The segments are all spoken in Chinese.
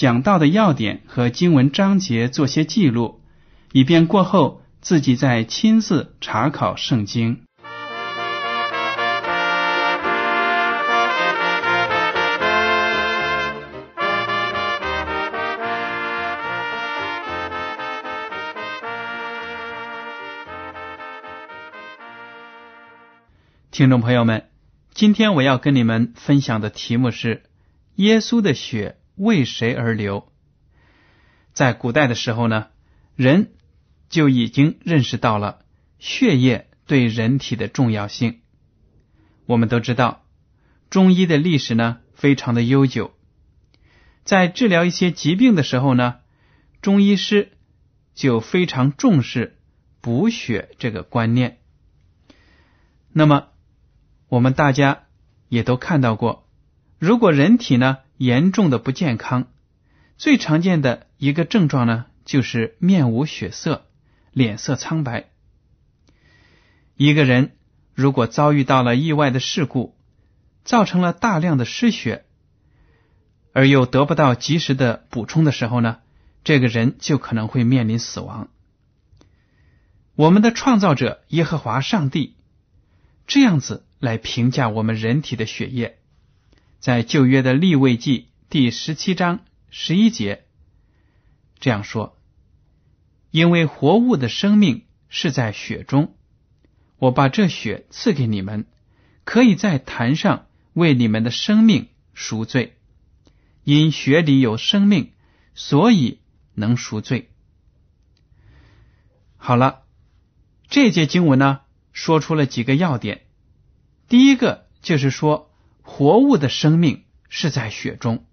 讲到的要点和经文章节做些记录，以便过后自己再亲自查考圣经。听众朋友们，今天我要跟你们分享的题目是：耶稣的血为谁而流？在古代的时候呢，人就已经认识到了血液对人体的重要性。我们都知道，中医的历史呢非常的悠久，在治疗一些疾病的时候呢，中医师就非常重视补血这个观念。那么，我们大家也都看到过，如果人体呢严重的不健康，最常见的一个症状呢就是面无血色、脸色苍白。一个人如果遭遇到了意外的事故，造成了大量的失血，而又得不到及时的补充的时候呢，这个人就可能会面临死亡。我们的创造者耶和华上帝这样子。来评价我们人体的血液，在旧约的立位记第十七章十一节这样说：“因为活物的生命是在血中，我把这血赐给你们，可以在坛上为你们的生命赎罪。因血里有生命，所以能赎罪。”好了，这节经文呢，说出了几个要点。第一个就是说，活物的生命是在血中。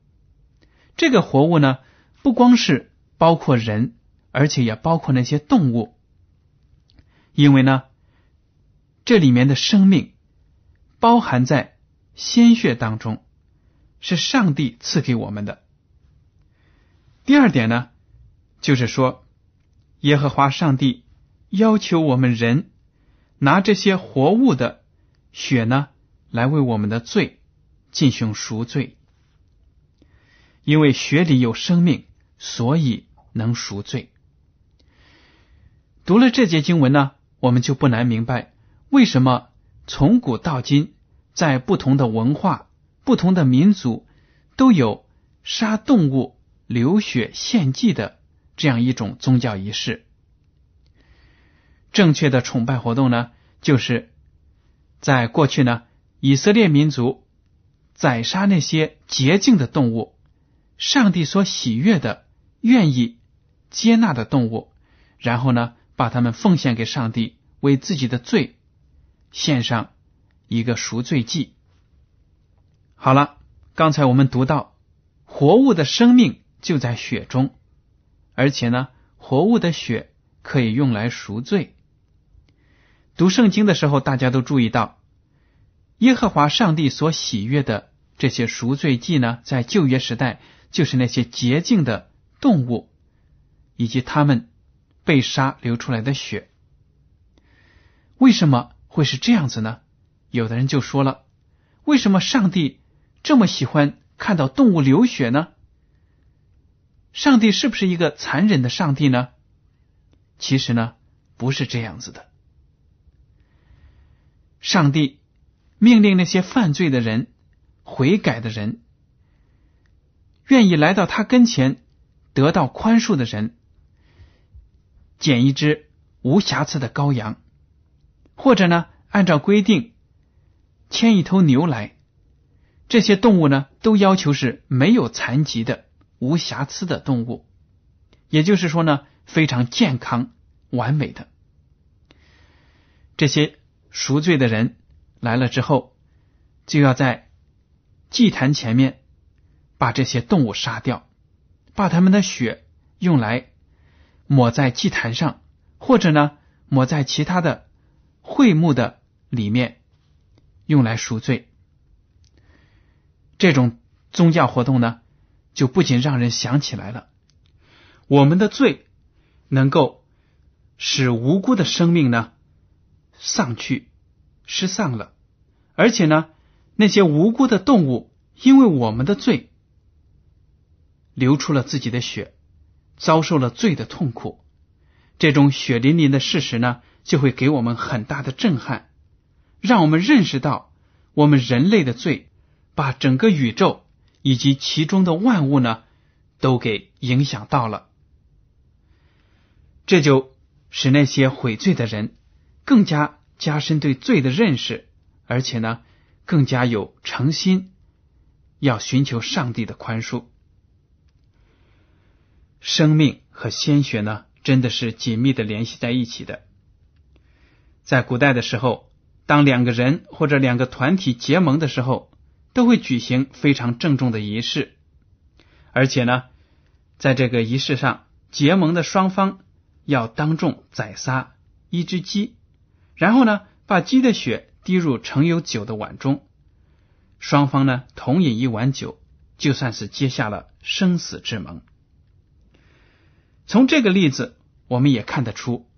这个活物呢，不光是包括人，而且也包括那些动物。因为呢，这里面的生命包含在鲜血当中，是上帝赐给我们的。第二点呢，就是说，耶和华上帝要求我们人拿这些活物的。血呢，来为我们的罪进行赎罪，因为血里有生命，所以能赎罪。读了这节经文呢，我们就不难明白，为什么从古到今，在不同的文化、不同的民族，都有杀动物、流血献祭的这样一种宗教仪式。正确的崇拜活动呢，就是。在过去呢，以色列民族宰杀那些洁净的动物，上帝所喜悦的、愿意接纳的动物，然后呢，把它们奉献给上帝，为自己的罪献上一个赎罪祭。好了，刚才我们读到，活物的生命就在血中，而且呢，活物的血可以用来赎罪。读圣经的时候，大家都注意到，耶和华上帝所喜悦的这些赎罪祭呢，在旧约时代就是那些洁净的动物，以及他们被杀流出来的血。为什么会是这样子呢？有的人就说了，为什么上帝这么喜欢看到动物流血呢？上帝是不是一个残忍的上帝呢？其实呢，不是这样子的。上帝命令那些犯罪的人、悔改的人，愿意来到他跟前得到宽恕的人，捡一只无瑕疵的羔羊，或者呢，按照规定牵一头牛来，这些动物呢，都要求是没有残疾的、无瑕疵的动物，也就是说呢，非常健康、完美的。这些赎罪的人来了之后，就要在祭坛前面把这些动物杀掉，把他们的血用来抹在祭坛上，或者呢抹在其他的会幕的里面，用来赎罪。这种宗教活动呢，就不仅让人想起来了，我们的罪能够使无辜的生命呢。丧去，失丧了，而且呢，那些无辜的动物因为我们的罪，流出了自己的血，遭受了罪的痛苦。这种血淋淋的事实呢，就会给我们很大的震撼，让我们认识到我们人类的罪，把整个宇宙以及其中的万物呢，都给影响到了。这就使那些悔罪的人。更加加深对罪的认识，而且呢，更加有诚心要寻求上帝的宽恕。生命和鲜血呢，真的是紧密的联系在一起的。在古代的时候，当两个人或者两个团体结盟的时候，都会举行非常郑重的仪式，而且呢，在这个仪式上，结盟的双方要当众宰杀一只鸡。然后呢，把鸡的血滴入盛有酒的碗中，双方呢同饮一碗酒，就算是结下了生死之盟。从这个例子，我们也看得出，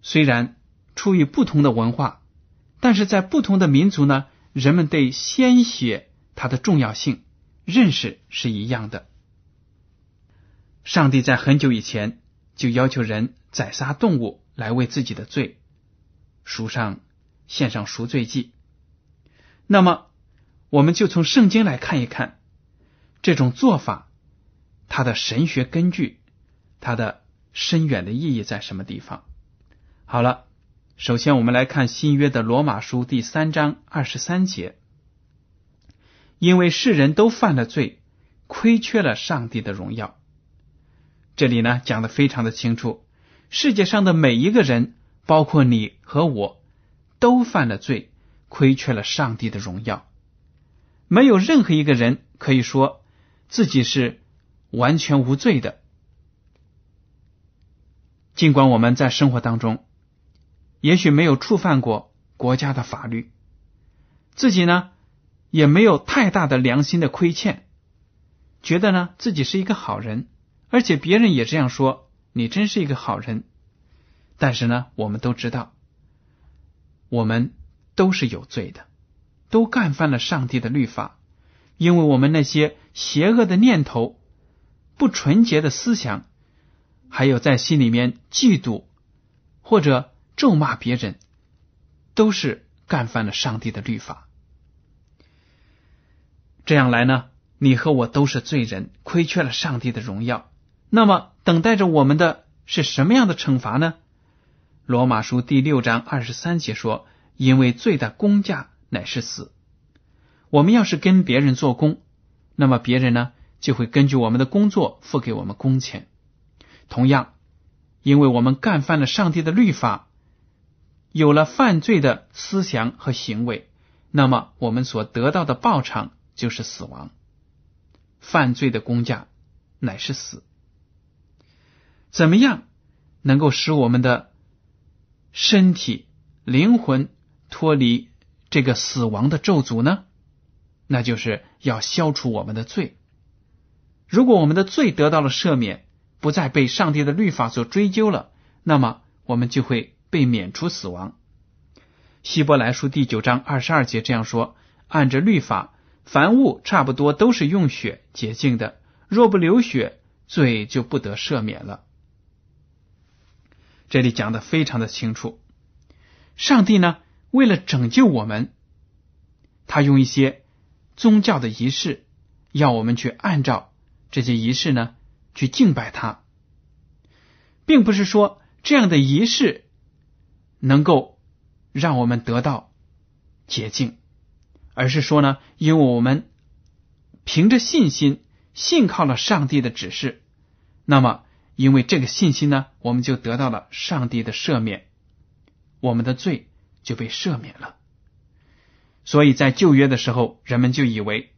虽然出于不同的文化，但是在不同的民族呢，人们对鲜血它的重要性认识是一样的。上帝在很久以前就要求人宰杀动物来为自己的罪。赎上献上赎罪祭，那么我们就从圣经来看一看这种做法，它的神学根据，它的深远的意义在什么地方？好了，首先我们来看新约的罗马书第三章二十三节，因为世人都犯了罪，亏缺了上帝的荣耀。这里呢讲的非常的清楚，世界上的每一个人。包括你和我，都犯了罪，亏缺了上帝的荣耀。没有任何一个人可以说自己是完全无罪的。尽管我们在生活当中，也许没有触犯过国家的法律，自己呢也没有太大的良心的亏欠，觉得呢自己是一个好人，而且别人也这样说，你真是一个好人。但是呢，我们都知道，我们都是有罪的，都干犯了上帝的律法，因为我们那些邪恶的念头、不纯洁的思想，还有在心里面嫉妒或者咒骂别人，都是干犯了上帝的律法。这样来呢，你和我都是罪人，亏缺了上帝的荣耀。那么，等待着我们的是什么样的惩罚呢？罗马书第六章二十三节说：“因为罪的工价乃是死。我们要是跟别人做工，那么别人呢就会根据我们的工作付给我们工钱。同样，因为我们干犯了上帝的律法，有了犯罪的思想和行为，那么我们所得到的报偿就是死亡。犯罪的工价乃是死。怎么样能够使我们的？”身体、灵魂脱离这个死亡的咒诅呢？那就是要消除我们的罪。如果我们的罪得到了赦免，不再被上帝的律法所追究了，那么我们就会被免除死亡。希伯来书第九章二十二节这样说：“按着律法，凡物差不多都是用血洁净的，若不流血，罪就不得赦免了。”这里讲的非常的清楚，上帝呢，为了拯救我们，他用一些宗教的仪式，要我们去按照这些仪式呢去敬拜他，并不是说这样的仪式能够让我们得到洁净，而是说呢，因为我们凭着信心信靠了上帝的指示，那么因为这个信心呢，我们就得到了上帝的赦免，我们的罪就被赦免了。所以在旧约的时候，人们就以为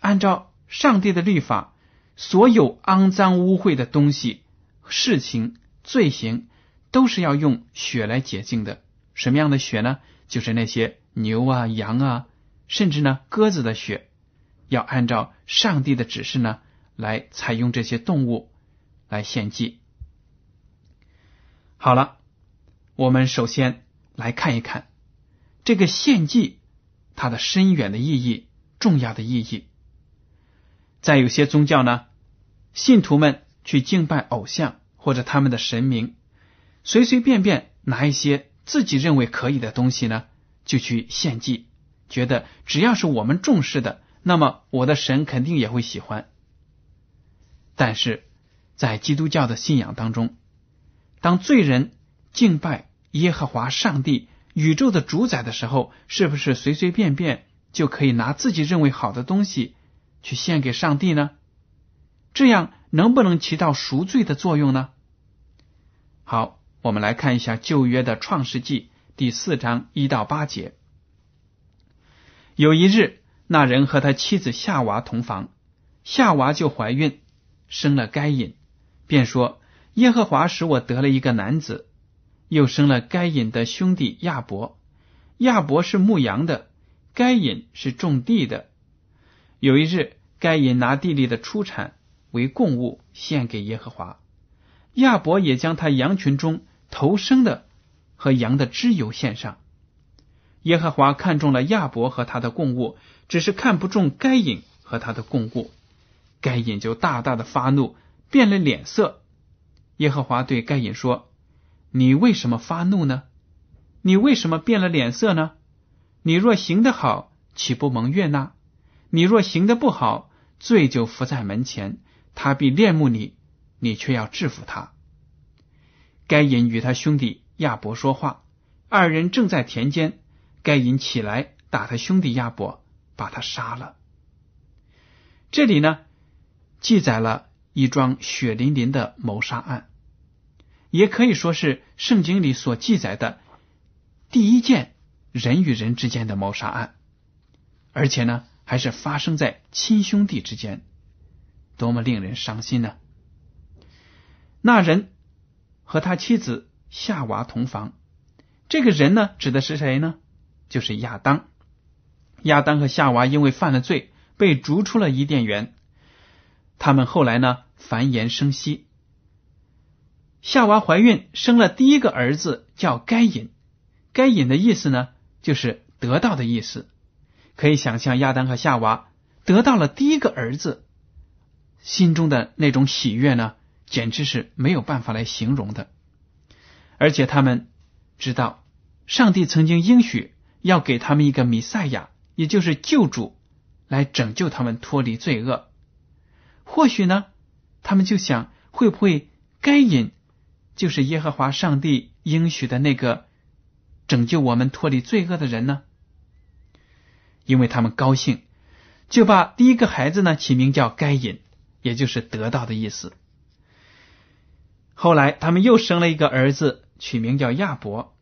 按照上帝的律法。所有肮脏污秽的东西、事情、罪行，都是要用血来洁净的。什么样的血呢？就是那些牛啊、羊啊，甚至呢鸽子的血，要按照上帝的指示呢来采用这些动物来献祭。好了，我们首先来看一看这个献祭它的深远的意义、重要的意义。在有些宗教呢，信徒们去敬拜偶像或者他们的神明，随随便便拿一些自己认为可以的东西呢，就去献祭，觉得只要是我们重视的，那么我的神肯定也会喜欢。但是在基督教的信仰当中，当罪人敬拜耶和华上帝、宇宙的主宰的时候，是不是随随便便就可以拿自己认为好的东西？去献给上帝呢？这样能不能起到赎罪的作用呢？好，我们来看一下旧约的创世纪第四章一到八节。有一日，那人和他妻子夏娃同房，夏娃就怀孕，生了该隐，便说：“耶和华使我得了一个男子。”又生了该隐的兄弟亚伯，亚伯是牧羊的，该隐是种地的。有一日，该隐拿地里的出产为供物献给耶和华，亚伯也将他羊群中头生的和羊的脂油献上。耶和华看中了亚伯和他的供物，只是看不中该隐和他的供物，该隐就大大的发怒，变了脸色。耶和华对该隐说：“你为什么发怒呢？你为什么变了脸色呢？你若行得好，岂不蒙悦纳？”你若行得不好，罪就伏在门前，他必恋慕你，你却要制服他。该隐与他兄弟亚伯说话，二人正在田间，该隐起来打他兄弟亚伯，把他杀了。这里呢，记载了一桩血淋淋的谋杀案，也可以说是圣经里所记载的第一件人与人之间的谋杀案，而且呢。还是发生在亲兄弟之间，多么令人伤心呢！那人和他妻子夏娃同房，这个人呢，指的是谁呢？就是亚当。亚当和夏娃因为犯了罪，被逐出了伊甸园。他们后来呢，繁衍生息。夏娃怀孕，生了第一个儿子，叫该隐。该隐的意思呢，就是得到的意思。可以想象，亚当和夏娃得到了第一个儿子，心中的那种喜悦呢，简直是没有办法来形容的。而且他们知道，上帝曾经应许要给他们一个弥赛亚，也就是救主，来拯救他们脱离罪恶。或许呢，他们就想，会不会该隐就是耶和华上帝应许的那个拯救我们脱离罪恶的人呢？因为他们高兴，就把第一个孩子呢起名叫该隐，也就是得到的意思。后来他们又生了一个儿子，取名叫亚伯。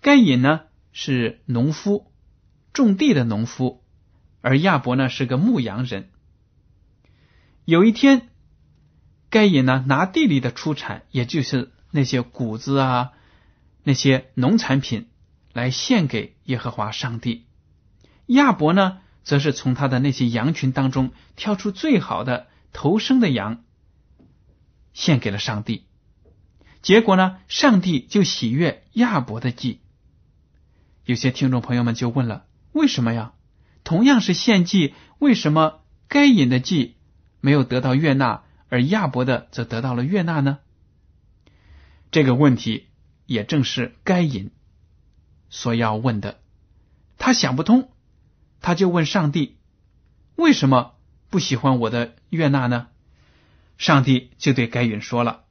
该隐呢是农夫，种地的农夫，而亚伯呢是个牧羊人。有一天，该隐呢拿地里的出产，也就是那些谷子啊，那些农产品，来献给耶和华上帝。亚伯呢，则是从他的那些羊群当中挑出最好的头生的羊，献给了上帝。结果呢，上帝就喜悦亚伯的祭。有些听众朋友们就问了：为什么呀？同样是献祭，为什么该隐的祭没有得到悦纳，而亚伯的则得到了悦纳呢？这个问题也正是该隐所要问的，他想不通。他就问上帝：“为什么不喜欢我的悦纳呢？”上帝就对该隐说了：“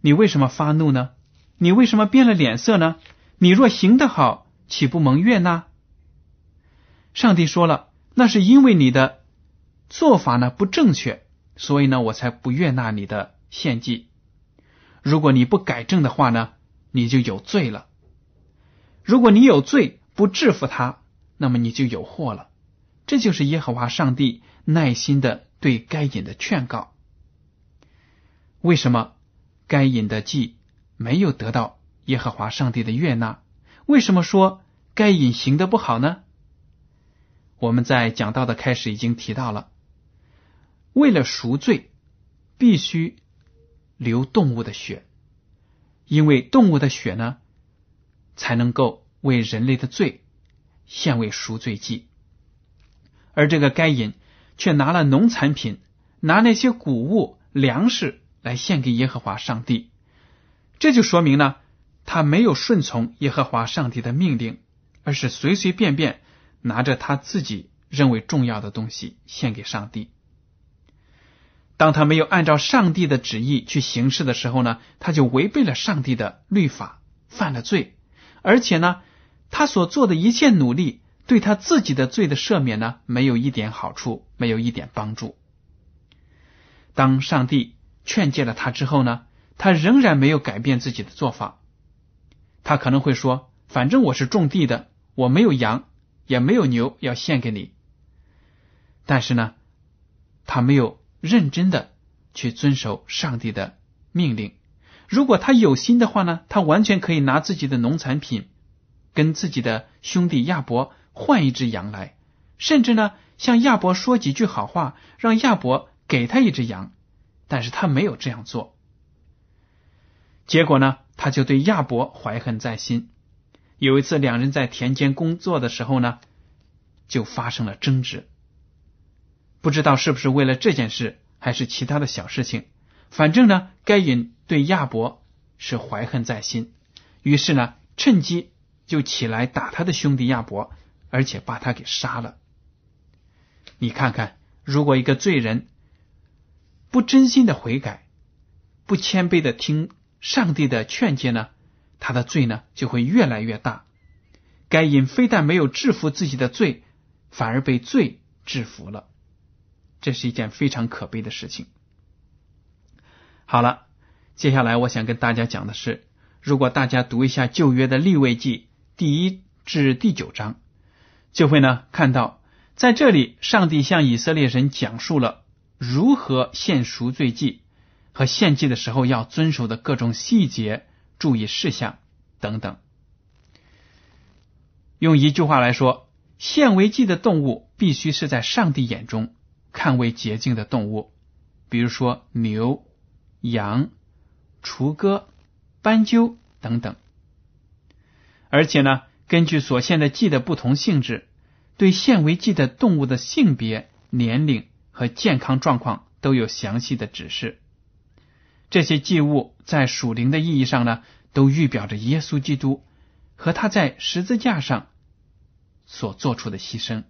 你为什么发怒呢？你为什么变了脸色呢？你若行得好，岂不蒙悦纳？”上帝说了：“那是因为你的做法呢不正确，所以呢我才不悦纳你的献祭。如果你不改正的话呢，你就有罪了。如果你有罪不制服他，那么你就有祸了。这就是耶和华上帝耐心的对该隐的劝告。为什么该隐的祭没有得到耶和华上帝的悦纳？为什么说该隐行的不好呢？我们在讲到的开始已经提到了，为了赎罪，必须流动物的血，因为动物的血呢，才能够为人类的罪献为赎罪祭。而这个该隐却拿了农产品，拿那些谷物、粮食来献给耶和华上帝，这就说明呢，他没有顺从耶和华上帝的命令，而是随随便便。拿着他自己认为重要的东西献给上帝。当他没有按照上帝的旨意去行事的时候呢，他就违背了上帝的律法，犯了罪。而且呢，他所做的一切努力，对他自己的罪的赦免呢，没有一点好处，没有一点帮助。当上帝劝诫了他之后呢，他仍然没有改变自己的做法。他可能会说：“反正我是种地的，我没有羊。”也没有牛要献给你，但是呢，他没有认真的去遵守上帝的命令。如果他有心的话呢，他完全可以拿自己的农产品跟自己的兄弟亚伯换一只羊来，甚至呢向亚伯说几句好话，让亚伯给他一只羊。但是他没有这样做，结果呢，他就对亚伯怀恨在心。有一次，两人在田间工作的时候呢，就发生了争执。不知道是不是为了这件事，还是其他的小事情。反正呢，该隐对亚伯是怀恨在心，于是呢，趁机就起来打他的兄弟亚伯，而且把他给杀了。你看看，如果一个罪人不真心的悔改，不谦卑的听上帝的劝诫呢？他的罪呢就会越来越大。该隐非但没有制服自己的罪，反而被罪制服了。这是一件非常可悲的事情。好了，接下来我想跟大家讲的是，如果大家读一下旧约的立位记第一至第九章，就会呢看到，在这里上帝向以色列人讲述了如何献赎罪祭和献祭的时候要遵守的各种细节。注意事项等等。用一句话来说，献为祭的动物必须是在上帝眼中看为洁净的动物，比如说牛、羊、雏鸽、斑鸠等等。而且呢，根据所献的祭的不同性质，对献为祭的动物的性别、年龄和健康状况都有详细的指示。这些祭物在属灵的意义上呢，都预表着耶稣基督和他在十字架上所做出的牺牲。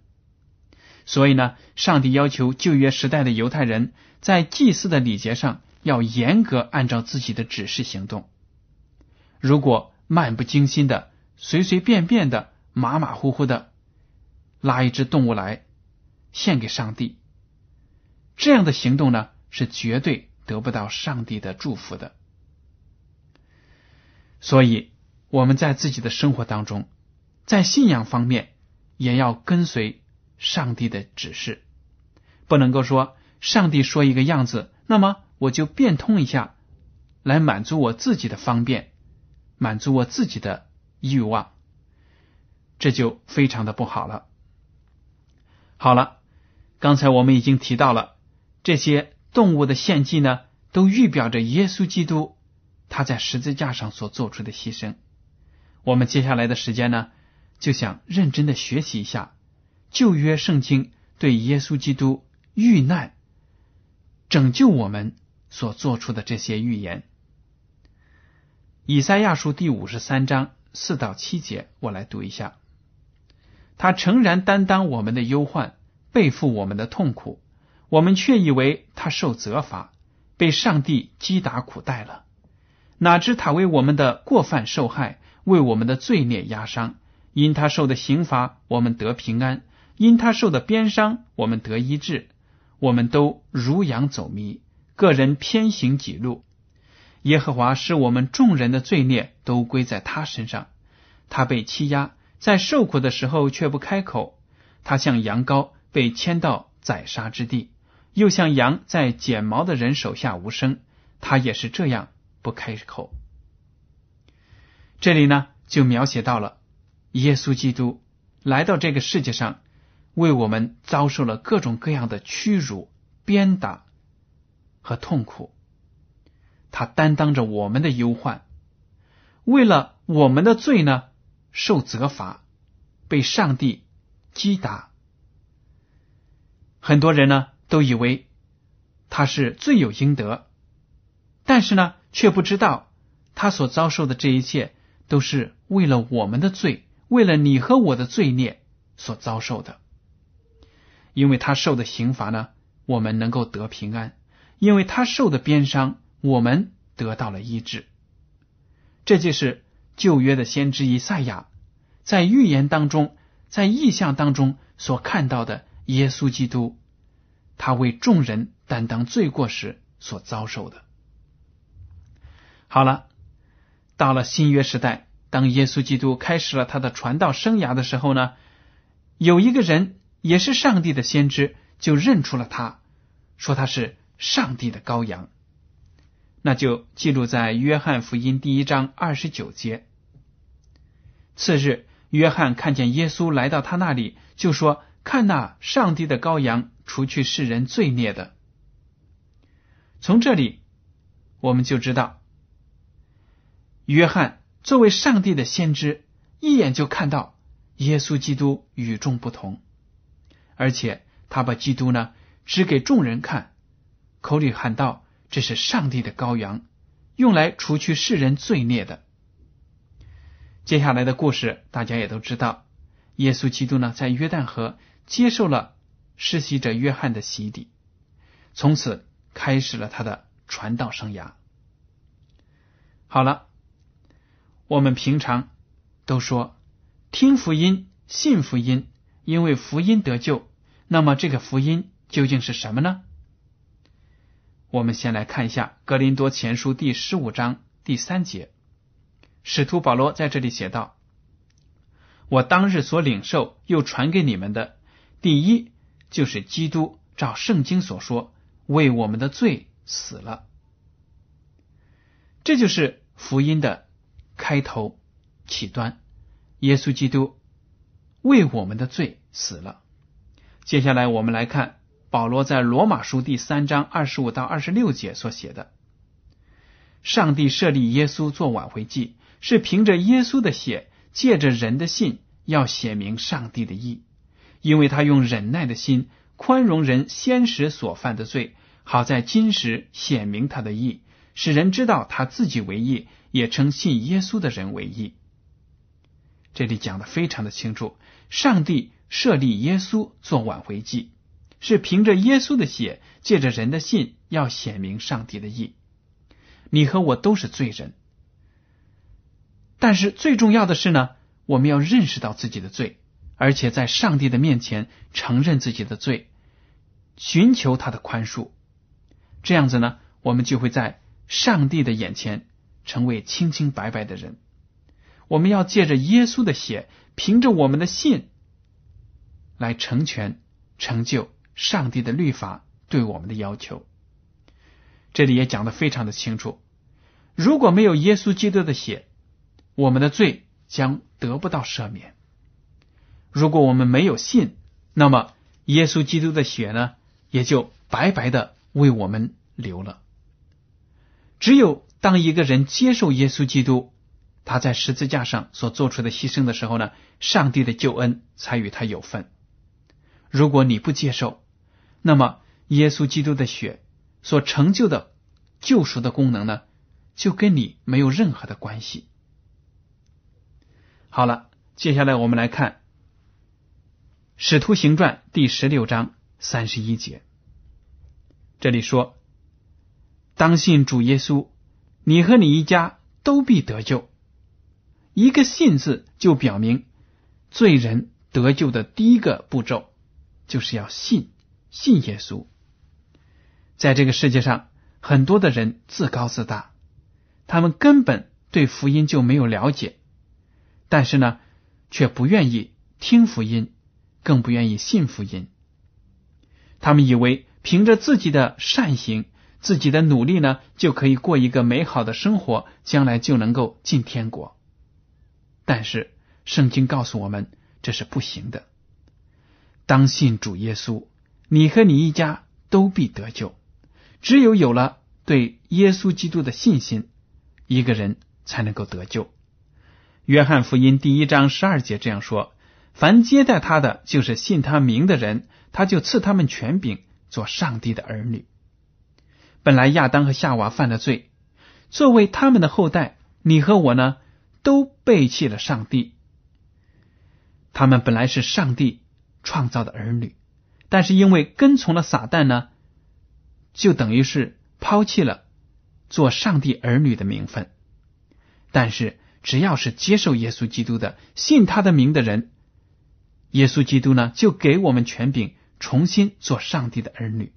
所以呢，上帝要求旧约时代的犹太人在祭祀的礼节上要严格按照自己的指示行动。如果漫不经心的、随随便便的、马马虎虎的拉一只动物来献给上帝，这样的行动呢，是绝对。得不到上帝的祝福的，所以我们在自己的生活当中，在信仰方面也要跟随上帝的指示，不能够说上帝说一个样子，那么我就变通一下，来满足我自己的方便，满足我自己的欲望，这就非常的不好了。好了，刚才我们已经提到了这些。动物的献祭呢，都预表着耶稣基督他在十字架上所做出的牺牲。我们接下来的时间呢，就想认真的学习一下旧约圣经对耶稣基督遇难、拯救我们所做出的这些预言。以赛亚书第五十三章四到七节，我来读一下：他诚然担当我们的忧患，背负我们的痛苦。我们却以为他受责罚，被上帝击打苦待了。哪知他为我们的过犯受害，为我们的罪孽压伤。因他受的刑罚，我们得平安；因他受的鞭伤，我们得医治。我们都如羊走迷，个人偏行己路。耶和华使我们众人的罪孽都归在他身上。他被欺压，在受苦的时候却不开口。他像羊羔被牵到宰杀之地，又像羊在剪毛的人手下无声。他也是这样不开口。这里呢，就描写到了耶稣基督来到这个世界上。为我们遭受了各种各样的屈辱、鞭打和痛苦，他担当着我们的忧患，为了我们的罪呢，受责罚，被上帝击打。很多人呢都以为他是罪有应得，但是呢，却不知道他所遭受的这一切都是为了我们的罪，为了你和我的罪孽所遭受的。因为他受的刑罚呢，我们能够得平安；因为他受的鞭伤，我们得到了医治。这就是旧约的先知以赛亚在预言当中、在意象当中所看到的耶稣基督，他为众人担当罪过时所遭受的。好了，到了新约时代，当耶稣基督开始了他的传道生涯的时候呢，有一个人。也是上帝的先知，就认出了他，说他是上帝的羔羊。那就记录在约翰福音第一章二十九节。次日，约翰看见耶稣来到他那里，就说：“看那上帝的羔羊，除去世人罪孽的。”从这里，我们就知道，约翰作为上帝的先知，一眼就看到耶稣基督与众不同。而且他把基督呢指给众人看，口里喊道：“这是上帝的羔羊，用来除去世人罪孽的。”接下来的故事大家也都知道，耶稣基督呢在约旦河接受了施洗者约翰的洗礼，从此开始了他的传道生涯。好了，我们平常都说听福音、信福音。因为福音得救，那么这个福音究竟是什么呢？我们先来看一下《格林多前书》第十五章第三节，使徒保罗在这里写道：“我当日所领受又传给你们的，第一就是基督照圣经所说，为我们的罪死了。这就是福音的开头起端，耶稣基督。”为我们的罪死了。接下来，我们来看保罗在罗马书第三章二十五到二十六节所写的：“上帝设立耶稣做挽回祭，是凭着耶稣的血，借着人的信，要显明上帝的义，因为他用忍耐的心宽容人先时所犯的罪，好在今时显明他的义，使人知道他自己为义，也称信耶稣的人为义。”这里讲的非常的清楚。上帝设立耶稣做挽回祭，是凭着耶稣的血，借着人的信，要显明上帝的意。你和我都是罪人，但是最重要的是呢，我们要认识到自己的罪，而且在上帝的面前承认自己的罪，寻求他的宽恕。这样子呢，我们就会在上帝的眼前成为清清白白的人。我们要借着耶稣的血。凭着我们的信来成全、成就上帝的律法对我们的要求。这里也讲的非常的清楚。如果没有耶稣基督的血，我们的罪将得不到赦免。如果我们没有信，那么耶稣基督的血呢，也就白白的为我们流了。只有当一个人接受耶稣基督。他在十字架上所做出的牺牲的时候呢，上帝的救恩才与他有份。如果你不接受，那么耶稣基督的血所成就的救赎的功能呢，就跟你没有任何的关系。好了，接下来我们来看《使徒行传》第十六章三十一节，这里说：“当信主耶稣，你和你一家都必得救。一个“信”字就表明罪人得救的第一个步骤，就是要信信耶稣。在这个世界上，很多的人自高自大，他们根本对福音就没有了解，但是呢，却不愿意听福音，更不愿意信福音。他们以为凭着自己的善行、自己的努力呢，就可以过一个美好的生活，将来就能够进天国。但是圣经告诉我们，这是不行的。当信主耶稣，你和你一家都必得救。只有有了对耶稣基督的信心，一个人才能够得救。约翰福音第一章十二节这样说：“凡接待他的，就是信他名的人，他就赐他们权柄，做上帝的儿女。”本来亚当和夏娃犯了罪，作为他们的后代，你和我呢，都背弃了上帝。他们本来是上帝创造的儿女，但是因为跟从了撒旦呢。就等于是抛弃了做上帝儿女的名分，但是只要是接受耶稣基督的、信他的名的人，耶稣基督呢就给我们权柄，重新做上帝的儿女。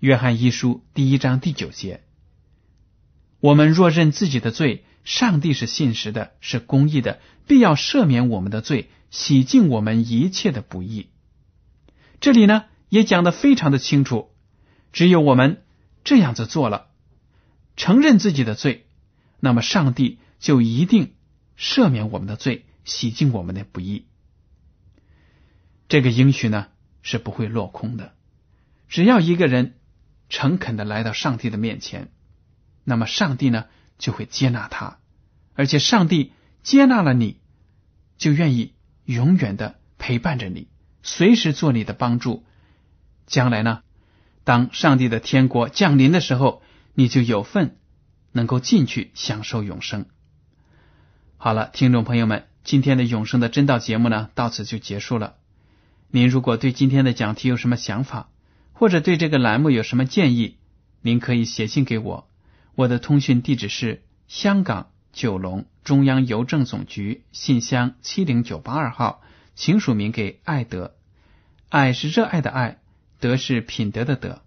约翰一书第一章第九节：我们若认自己的罪，上帝是信实的，是公义的，必要赦免我们的罪，洗净我们一切的不义。这里呢也讲的非常的清楚。只有我们这样子做了，承认自己的罪，那么上帝就一定赦免我们的罪，洗净我们的不义。这个应许呢是不会落空的。只要一个人诚恳的来到上帝的面前，那么上帝呢就会接纳他，而且上帝接纳了你，就愿意永远的陪伴着你，随时做你的帮助。将来呢？当上帝的天国降临的时候，你就有份能够进去享受永生。好了，听众朋友们，今天的永生的真道节目呢，到此就结束了。您如果对今天的讲题有什么想法，或者对这个栏目有什么建议，您可以写信给我。我的通讯地址是香港九龙中央邮政总局信箱七零九八二号，请署名给爱德。爱是热爱的爱。德是品德的德。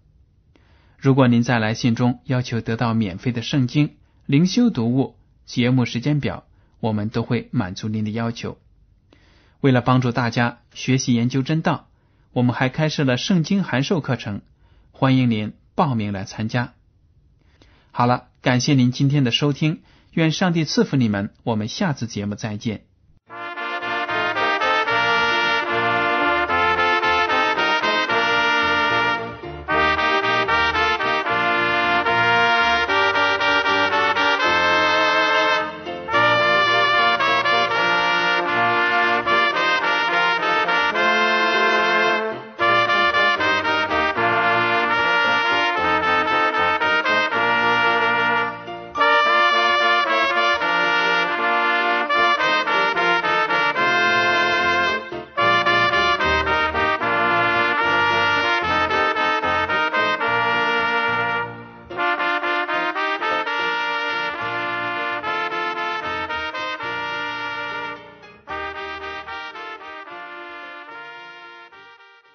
如果您在来信中要求得到免费的圣经灵修读物、节目时间表，我们都会满足您的要求。为了帮助大家学习研究真道，我们还开设了圣经函授课程，欢迎您报名来参加。好了，感谢您今天的收听，愿上帝赐福你们，我们下次节目再见。